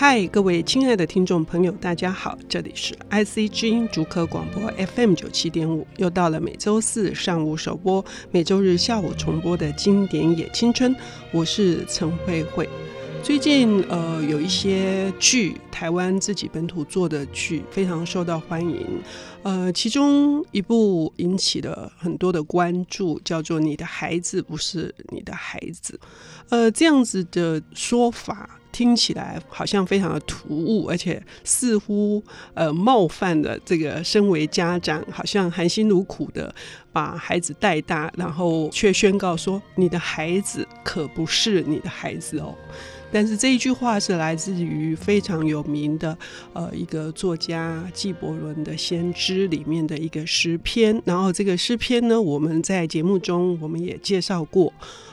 嗨，各位亲爱的听众朋友，大家好，这里是 IC 之音竹科广播 FM 九七点五，又到了每周四上午首播、每周日下午重播的经典也青春，我是陈慧慧。最近呃，有一些剧，台湾自己本土做的剧非常受到欢迎。呃，其中一部引起了很多的关注，叫做《你的孩子不是你的孩子》。呃，这样子的说法听起来好像非常的突兀，而且似乎呃冒犯了这个身为家长，好像含辛茹苦的把孩子带大，然后却宣告说：“你的孩子可不是你的孩子哦。”但是这一句话是来自于非常有名的呃一个作家纪伯伦的《先知》里面的一个诗篇，然后这个诗篇呢，我们在节目中我们也介绍过。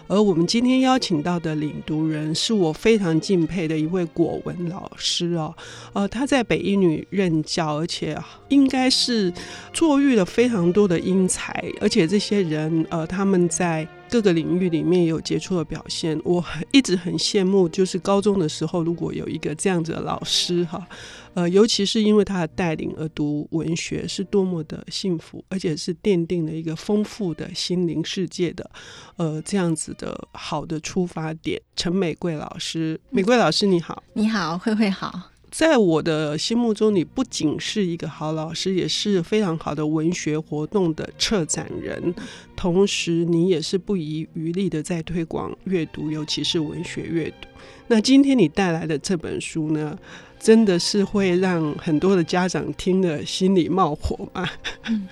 而我们今天邀请到的领读人是我非常敬佩的一位国文老师哦，呃，他在北一女任教，而且应该是坐育了非常多的英才，而且这些人呃，他们在各个领域里面有杰出的表现。我一直很羡慕，就是高中的时候如果有一个这样子的老师哈。呃，尤其是因为他的带领而读文学是多么的幸福，而且是奠定了一个丰富的心灵世界的，呃，这样子的好的出发点。陈美桂老师，美桂老师你好，你好，慧慧好。在我的心目中，你不仅是一个好老师，也是非常好的文学活动的策展人，同时你也是不遗余力的在推广阅读，尤其是文学阅读。那今天你带来的这本书呢？真的是会让很多的家长听了心里冒火吗？嗯、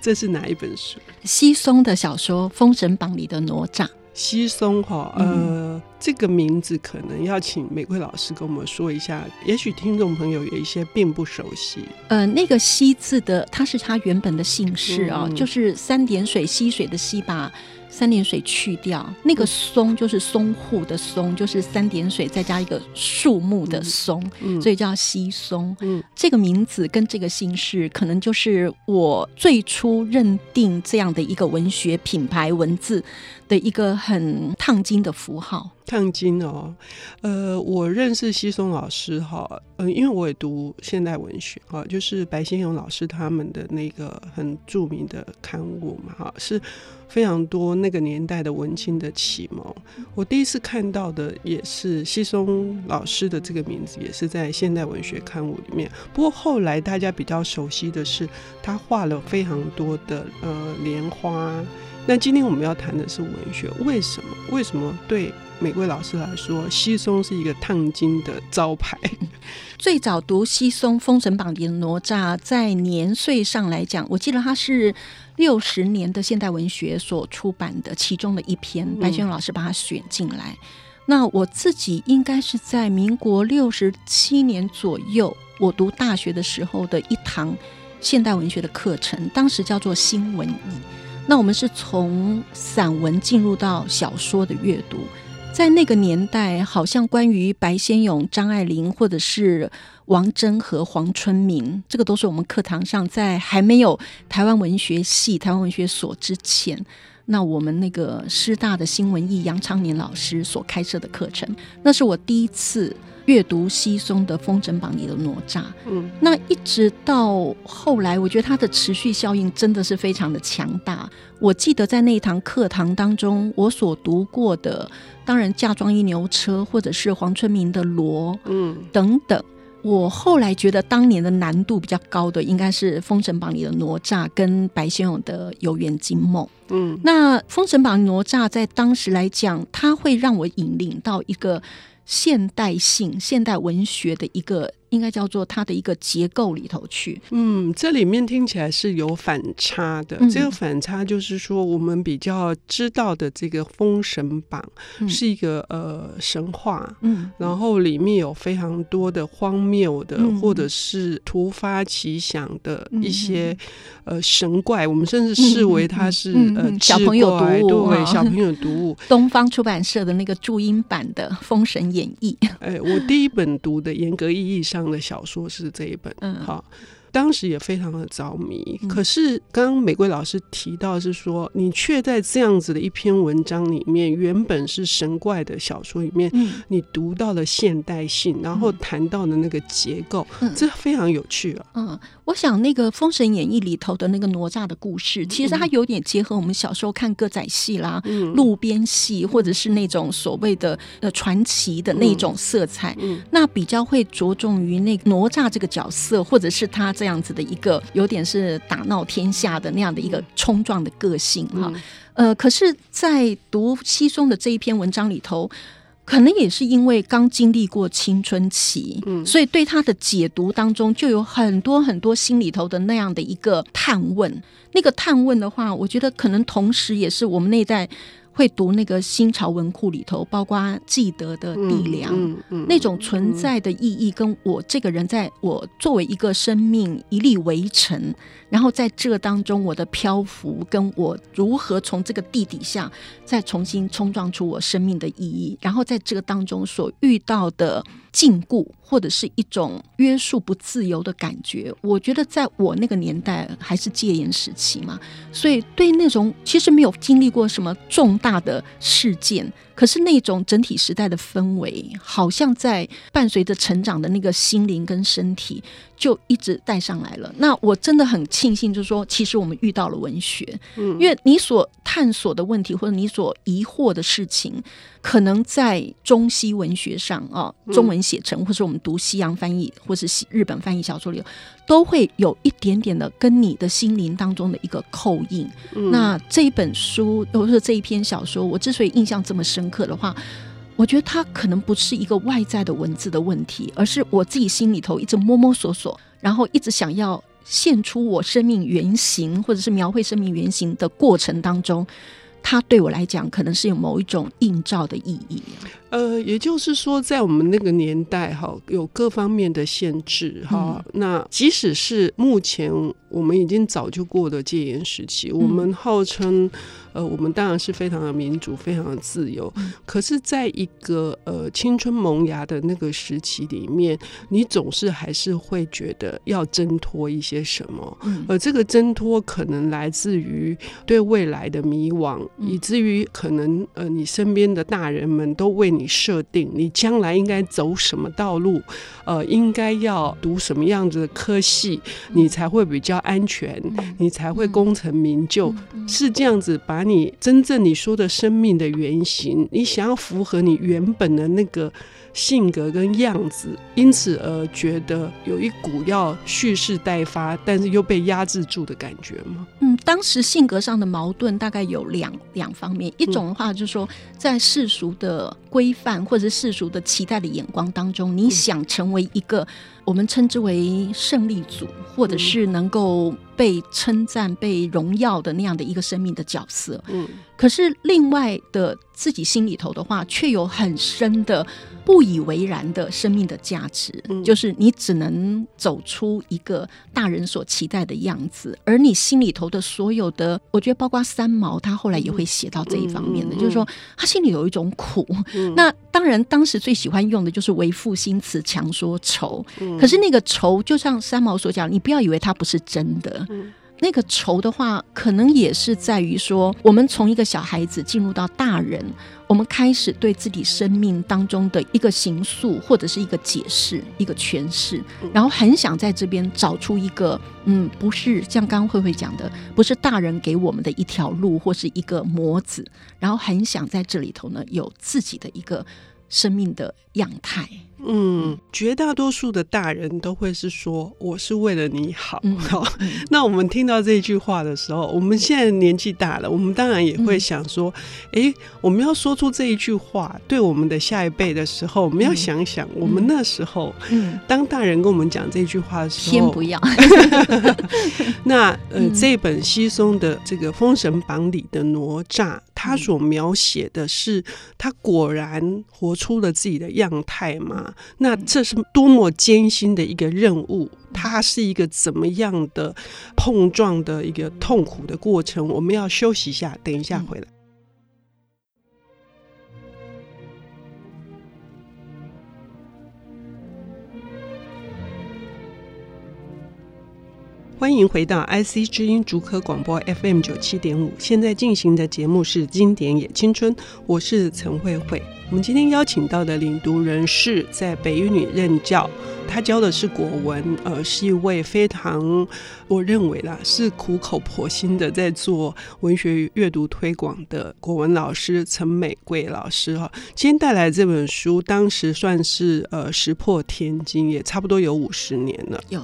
这是哪一本书？西松的小说《封神榜》里的哪吒。西松哈，呃，嗯、这个名字可能要请玫瑰老师跟我们说一下，也许听众朋友有一些并不熟悉。呃，那个西字的，它是他原本的姓氏啊，嗯、就是三点水溪水的溪吧。三点水去掉，那个松就是松户的松，就是三点水再加一个树木的松，所以叫西松。嗯、这个名字跟这个姓氏，可能就是我最初认定这样的一个文学品牌文字的一个很烫金的符号。烫金哦，呃，我认识西松老师哈，嗯、呃，因为我也读现代文学啊，就是白先勇老师他们的那个很著名的刊物嘛，哈，是非常多那个年代的文青的启蒙。我第一次看到的也是西松老师的这个名字，也是在现代文学刊物里面。不过后来大家比较熟悉的是，他画了非常多的呃莲花。那今天我们要谈的是文学，为什么？为什么对美桂老师来说，西松是一个烫金的招牌？最早读西松《封神榜》里的哪吒，在年岁上来讲，我记得他是六十年的现代文学所出版的其中的一篇，白先勇老师把它选进来。嗯、那我自己应该是在民国六十七年左右，我读大学的时候的一堂现代文学的课程，当时叫做新文艺。那我们是从散文进入到小说的阅读，在那个年代，好像关于白先勇、张爱玲或者是王珍和黄春明，这个都是我们课堂上在还没有台湾文学系、台湾文学所之前，那我们那个师大的新闻艺杨昌年老师所开设的课程，那是我第一次。阅读稀松的《封神榜》里的哪吒，嗯，那一直到后来，我觉得它的持续效应真的是非常的强大。我记得在那一堂课堂当中，我所读过的，当然嫁妆一牛车，或者是黄春明的《罗》，嗯，等等。我后来觉得当年的难度比较高的，应该是《封神榜》里的哪吒跟白先勇的《游园惊梦》。嗯，那《封神榜》哪吒在当时来讲，它会让我引领到一个。现代性、现代文学的一个。应该叫做它的一个结构里头去。嗯，这里面听起来是有反差的。嗯、这个反差就是说，我们比较知道的这个《封神榜》是一个、嗯、呃神话，嗯，然后里面有非常多的荒谬的，嗯、或者是突发奇想的一些、嗯、呃神怪，我们甚至视为它是、嗯、呃小朋友读物，对，小朋友读物。东方出版社的那个注音版的《封神演义》。哎，我第一本读的，严格意义上。的小说是这一本，嗯，好，当时也非常的着迷。嗯、可是刚刚玫瑰老师提到是说，你却在这样子的一篇文章里面，原本是神怪的小说里面，嗯、你读到了现代性，然后谈到的那个结构，嗯、这非常有趣啊。嗯，我想那个《封神演义》里头的那个哪吒的故事，其实它有点结合我们小时候看歌仔戏啦、嗯、路边戏，或者是那种所谓的呃传奇的那种色彩。嗯，那比较会着重于那个哪吒这个角色，或者是他这样子的一个有点是打闹天下的那样的一个冲撞的个性哈。呃，可是，在读西松的这一篇文章里头，可能也是因为刚经历过青春期，嗯，所以对他的解读当中就有很多很多心里头的那样的一个探问。那个探问的话，我觉得可能同时也是我们那代。会读那个新潮文库里头，包括记得的地梁，嗯嗯嗯、那种存在的意义，跟我这个人在我作为一个生命一粒微尘，然后在这当中我的漂浮，跟我如何从这个地底下再重新冲撞出我生命的意义，然后在这个当中所遇到的。禁锢或者是一种约束不自由的感觉，我觉得在我那个年代还是戒严时期嘛，所以对那种其实没有经历过什么重大的事件，可是那种整体时代的氛围，好像在伴随着成长的那个心灵跟身体，就一直带上来了。那我真的很庆幸，就是说，其实我们遇到了文学，嗯，因为你所探索的问题或者你所疑惑的事情，可能在中西文学上啊，中文写成，或是我们读西洋翻译，或是西日本翻译小说里，都会有一点点的跟你的心灵当中的一个扣印。嗯、那这一本书，或者说这一篇小说，我之所以印象这么深刻的话，我觉得它可能不是一个外在的文字的问题，而是我自己心里头一直摸摸索索，然后一直想要现出我生命原型，或者是描绘生命原型的过程当中。它对我来讲，可能是有某一种映照的意义。呃，也就是说，在我们那个年代，哈，有各方面的限制，哈、嗯。那即使是目前我们已经早就过了戒严时期，嗯、我们号称。呃，我们当然是非常的民主，非常的自由。嗯、可是，在一个呃青春萌芽的那个时期里面，你总是还是会觉得要挣脱一些什么。嗯、而这个挣脱可能来自于对未来的迷惘，嗯、以至于可能呃你身边的大人们都为你设定你将来应该走什么道路，呃，应该要读什么样子的科系，嗯、你才会比较安全，嗯、你才会功成名就，是这样子把。你真正你说的生命的原型，你想要符合你原本的那个性格跟样子，因此而觉得有一股要蓄势待发，但是又被压制住的感觉吗？嗯，当时性格上的矛盾大概有两两方面，一种的话就是说，在世俗的规范或者世俗的期待的眼光当中，你想成为一个。我们称之为胜利组，或者是能够被称赞、被荣耀的那样的一个生命的角色。嗯，可是另外的自己心里头的话，却有很深的不以为然的生命的价值。嗯，就是你只能走出一个大人所期待的样子，而你心里头的所有的，我觉得包括三毛，他后来也会写到这一方面的，就是说他心里有一种苦。那当然，当时最喜欢用的就是为赋新词强说愁。可是那个愁，就像三毛所讲，你不要以为它不是真的。嗯、那个愁的话，可能也是在于说，我们从一个小孩子进入到大人，我们开始对自己生命当中的一个形塑，或者是一个解释、一个诠释，然后很想在这边找出一个，嗯，不是像刚刚慧慧讲的，不是大人给我们的一条路或是一个模子，然后很想在这里头呢，有自己的一个生命的样态。嗯，绝大多数的大人都会是说，我是为了你好。好，那我们听到这一句话的时候，我们现在年纪大了，我们当然也会想说，哎、嗯，我们要说出这一句话，对我们的下一辈的时候，我们要想想，我们那时候，嗯，当大人跟我们讲这句话的时候，先不要。那呃，这本西松的这个《封神榜》里的哪吒，他所描写的是他果然活出了自己的样态吗？那这是多么艰辛的一个任务，它是一个怎么样的碰撞的一个痛苦的过程？我们要休息一下，等一下回来。欢迎回到 IC 之音竹科广播 FM 九七点五，现在进行的节目是《经典也青春》，我是陈慧慧。我们今天邀请到的领读人是在北一女任教，他教的是国文，呃，是一位非常，我认为啦，是苦口婆心的在做文学阅读推广的国文老师陈美桂老师哈。今天带来这本书，当时算是呃石破天惊，也差不多有五十年了。有。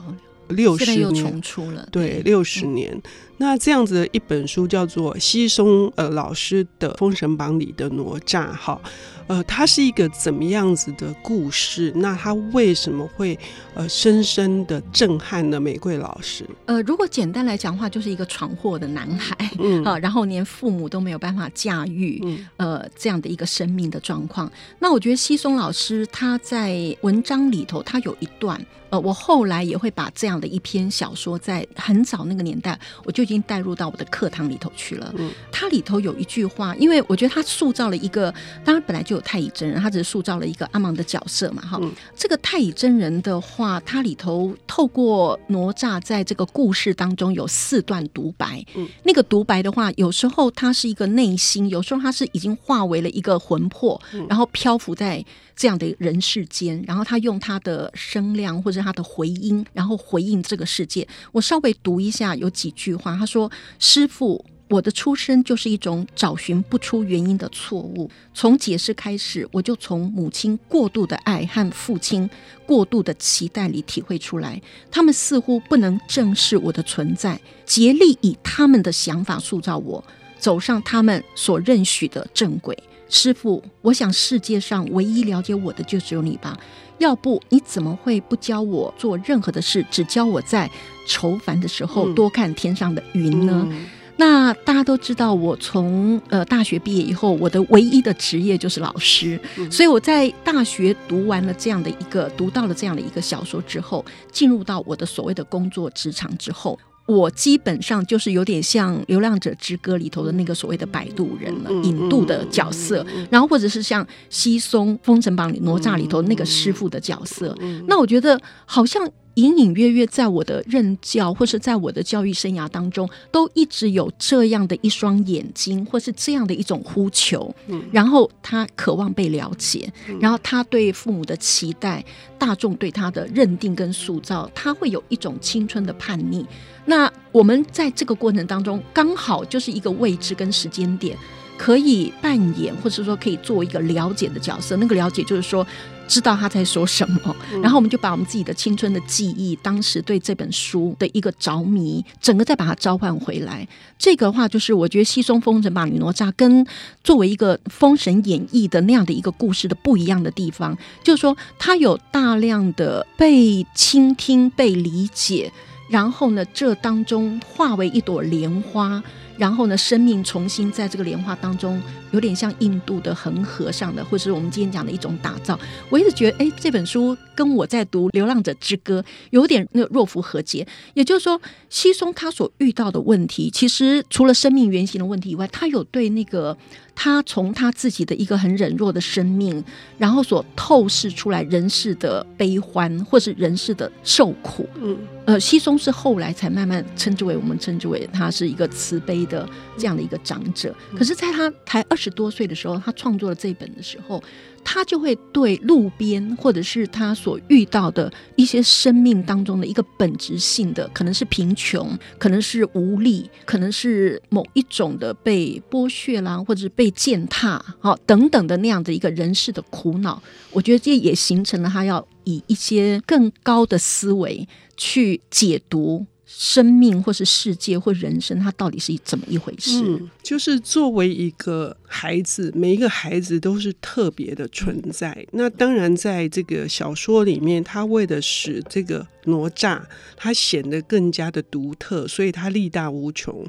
六十年重出了，对，六十年。嗯、那这样子的一本书叫做西松呃老师的《封神榜》里的哪吒，哈，呃，它是一个怎么样子的故事？那它为什么会呃深深的震撼了玫瑰老师？呃，如果简单来讲的话，就是一个闯祸的男孩，嗯，啊，然后连父母都没有办法驾驭，嗯，呃，这样的一个生命的状况。那我觉得西松老师他在文章里头，他有一段。呃，我后来也会把这样的一篇小说，在很早那个年代，我就已经带入到我的课堂里头去了。嗯，它里头有一句话，因为我觉得他塑造了一个，当然本来就有太乙真人，他只是塑造了一个阿芒的角色嘛。哈、嗯，这个太乙真人的话，它里头透过哪吒在这个故事当中有四段独白。嗯，那个独白的话，有时候它是一个内心，有时候它是已经化为了一个魂魄，然后漂浮在。这样的人世间，然后他用他的声量或者他的回音，然后回应这个世界。我稍微读一下，有几句话，他说：“师傅，我的出生就是一种找寻不出原因的错误。从解释开始，我就从母亲过度的爱和父亲过度的期待里体会出来，他们似乎不能正视我的存在，竭力以他们的想法塑造我，走上他们所认许的正轨。”师傅，我想世界上唯一了解我的就只有你吧？要不你怎么会不教我做任何的事，只教我在愁烦的时候多看天上的云呢？嗯、那大家都知道，我从呃大学毕业以后，我的唯一的职业就是老师，嗯、所以我在大学读完了这样的一个，读到了这样的一个小说之后，进入到我的所谓的工作职场之后。我基本上就是有点像《流浪者之歌》里头的那个所谓的摆渡人了，引渡的角色，然后或者是像西松《封神榜》里哪吒里头那个师傅的角色。那我觉得好像隐隐约约在我的任教或是在我的教育生涯当中，都一直有这样的一双眼睛，或是这样的一种呼求。然后他渴望被了解，然后他对父母的期待，大众对他的认定跟塑造，他会有一种青春的叛逆。那我们在这个过程当中，刚好就是一个位置跟时间点，可以扮演或者说可以做一个了解的角色。那个了解就是说，知道他在说什么，然后我们就把我们自己的青春的记忆，当时对这本书的一个着迷，整个再把它召唤回来。这个话就是我觉得《西松风神榜》里哪吒跟作为一个《封神演义》的那样的一个故事的不一样的地方，就是说它有大量的被倾听、被理解。然后呢，这当中化为一朵莲花，然后呢，生命重新在这个莲花当中，有点像印度的恒河上的，或者是我们今天讲的一种打造。我一直觉得，哎，这本书跟我在读《流浪者之歌》有点那个若符合解。也就是说，西松他所遇到的问题，其实除了生命原型的问题以外，他有对那个。他从他自己的一个很忍弱的生命，然后所透视出来人世的悲欢，或是人世的受苦。嗯，呃，西松是后来才慢慢称之为我们称之为他是一个慈悲的这样的一个长者。可是，在他才二十多岁的时候，他创作了这本的时候。他就会对路边或者是他所遇到的一些生命当中的一个本质性的，可能是贫穷，可能是无力，可能是某一种的被剥削啦，或者是被践踏，好等等的那样的一个人世的苦恼。我觉得这也形成了他要以一些更高的思维去解读。生命，或是世界，或人生，它到底是怎么一回事？嗯，就是作为一个孩子，每一个孩子都是特别的存在。那当然，在这个小说里面，他为了使这个。哪吒他显得更加的独特，所以他力大无穷。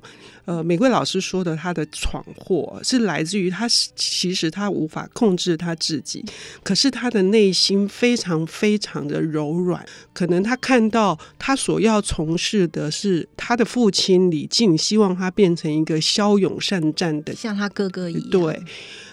呃，玫瑰老师说的他的闯祸是来自于他其实他无法控制他自己，可是他的内心非常非常的柔软。可能他看到他所要从事的是他的父亲李靖，希望他变成一个骁勇善战的，像他哥哥一样。对。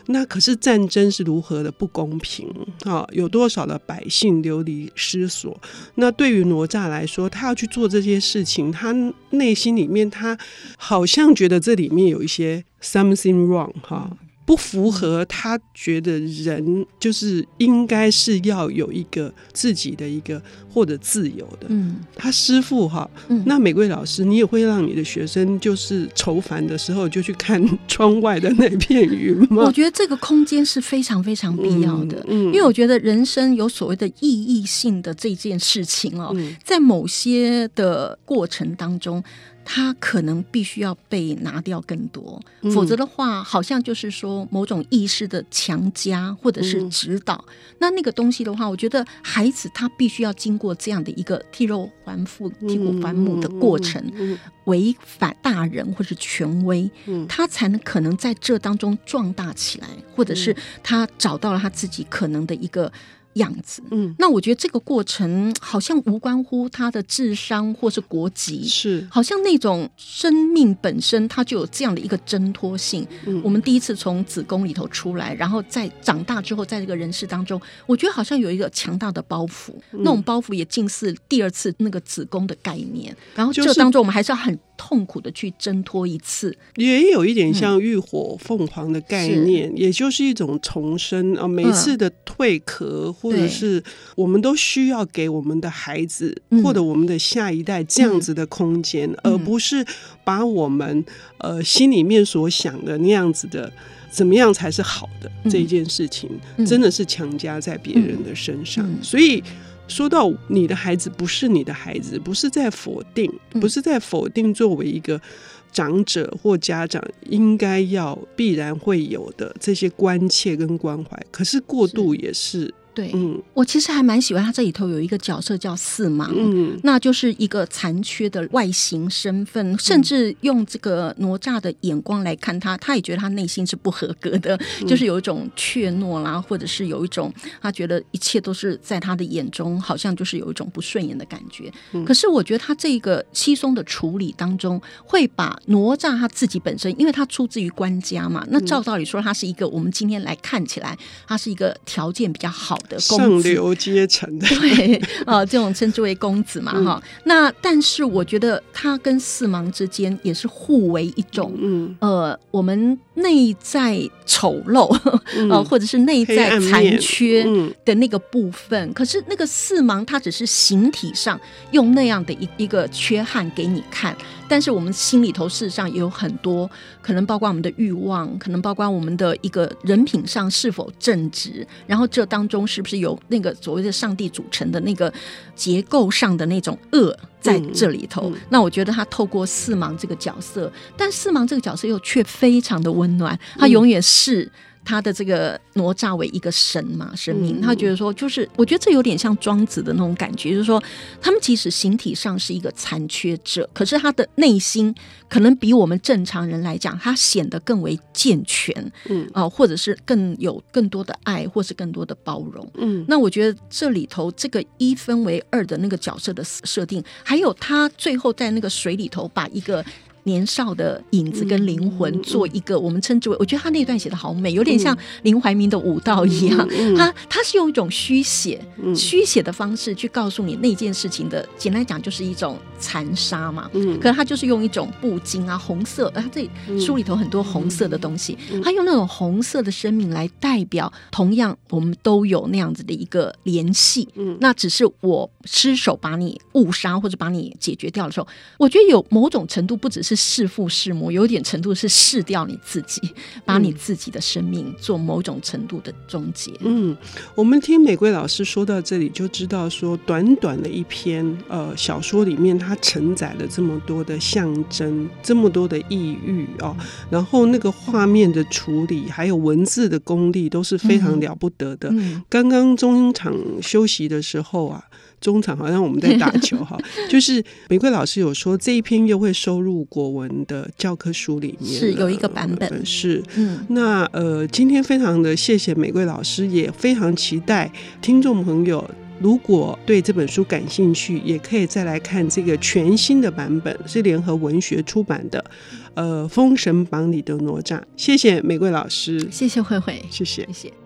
那可是战争是如何的不公平啊？有多少的百姓流离失所？那对于哪吒来说，他要去做这些事情，他内心里面他好像觉得这里面有一些 something wrong 哈。不符合他觉得人就是应该是要有一个自己的一个或者自由的。嗯，他师傅哈，嗯、那玫瑰老师，你也会让你的学生就是愁烦的时候就去看窗外的那片云吗？我觉得这个空间是非常非常必要的，嗯，嗯，因为我觉得人生有所谓的意义性的这件事情哦，嗯、在某些的过程当中。他可能必须要被拿掉更多，嗯、否则的话，好像就是说某种意识的强加或者是指导。嗯、那那个东西的话，我觉得孩子他必须要经过这样的一个替肉还父、替骨还母的过程，违反大人或是权威，嗯、他才能可能在这当中壮大起来，或者是他找到了他自己可能的一个。样子，嗯，那我觉得这个过程好像无关乎他的智商或是国籍，是好像那种生命本身它就有这样的一个挣脱性。嗯，我们第一次从子宫里头出来，然后在长大之后，在这个人世当中，我觉得好像有一个强大的包袱，嗯，那种包袱也近似第二次那个子宫的概念。然后这当中我们还是要很。痛苦的去挣脱一次，也有一点像浴火凤凰的概念，嗯、也就是一种重生啊。每次的蜕壳，或者是我们都需要给我们的孩子、嗯、或者我们的下一代这样子的空间，嗯、而不是把我们呃心里面所想的那样子的怎么样才是好的、嗯、这一件事情，真的是强加在别人的身上，嗯。嗯、所以。说到你的孩子不是你的孩子，不是在否定，不是在否定作为一个长者或家长应该要必然会有的这些关切跟关怀，可是过度也是。对，嗯，我其实还蛮喜欢他这里头有一个角色叫四盲，嗯，那就是一个残缺的外形身份，甚至用这个哪吒的眼光来看他，他也觉得他内心是不合格的，嗯、就是有一种怯懦啦，或者是有一种他觉得一切都是在他的眼中，好像就是有一种不顺眼的感觉。嗯、可是我觉得他这个稀松的处理当中，会把哪吒他自己本身，因为他出自于官家嘛，那照道理说他是一个我们今天来看起来，他是一个条件比较好的。上流阶层的 对啊，这种称之为公子嘛哈。嗯、那但是我觉得他跟四盲之间也是互为一种，嗯呃，我们内在丑陋啊，嗯、或者是内在残缺的那个部分。嗯、可是那个四盲它只是形体上用那样的一一个缺憾给你看。但是我们心里头事实上也有很多，可能包括我们的欲望，可能包括我们的一个人品上是否正直，然后这当中是不是有那个所谓的上帝组成的那个结构上的那种恶在这里头？嗯嗯、那我觉得他透过四盲这个角色，但四盲这个角色又却非常的温暖，他永远是。他的这个哪吒为一个神嘛，神明，他觉得说，就是我觉得这有点像庄子的那种感觉，就是说，他们即使形体上是一个残缺者，可是他的内心可能比我们正常人来讲，他显得更为健全，嗯啊，或者是更有更多的爱，或是更多的包容，嗯。那我觉得这里头这个一分为二的那个角色的设定，还有他最后在那个水里头把一个。年少的影子跟灵魂做一个，我们称之为，我觉得他那段写的好美，有点像林怀民的舞蹈一样。他他是用一种虚写、虚写的方式去告诉你那件事情的，简单讲就是一种残杀嘛。可是他就是用一种布巾啊，红色，他这书里头很多红色的东西，他用那种红色的生命来代表，同样我们都有那样子的一个联系。那只是我失手把你误杀或者把你解决掉的时候，我觉得有某种程度不只是。弑父弑母，有点程度是弑掉你自己，把你自己的生命做某种程度的终结。嗯，我们听玫瑰老师说到这里，就知道说，短短的一篇呃小说里面，它承载了这么多的象征，这么多的意喻哦，然后那个画面的处理，还有文字的功力，都是非常了不得的。嗯，刚刚中场休息的时候啊。中场好像我们在打球哈，就是玫瑰老师有说这一篇又会收入国文的教科书里面，是有一个版本，是嗯，那呃，今天非常的谢谢玫瑰老师，也非常期待听众朋友如果对这本书感兴趣，也可以再来看这个全新的版本，是联合文学出版的。呃，《封神榜》里的哪吒。谢谢玫瑰老师，谢谢慧慧，谢谢，谢谢。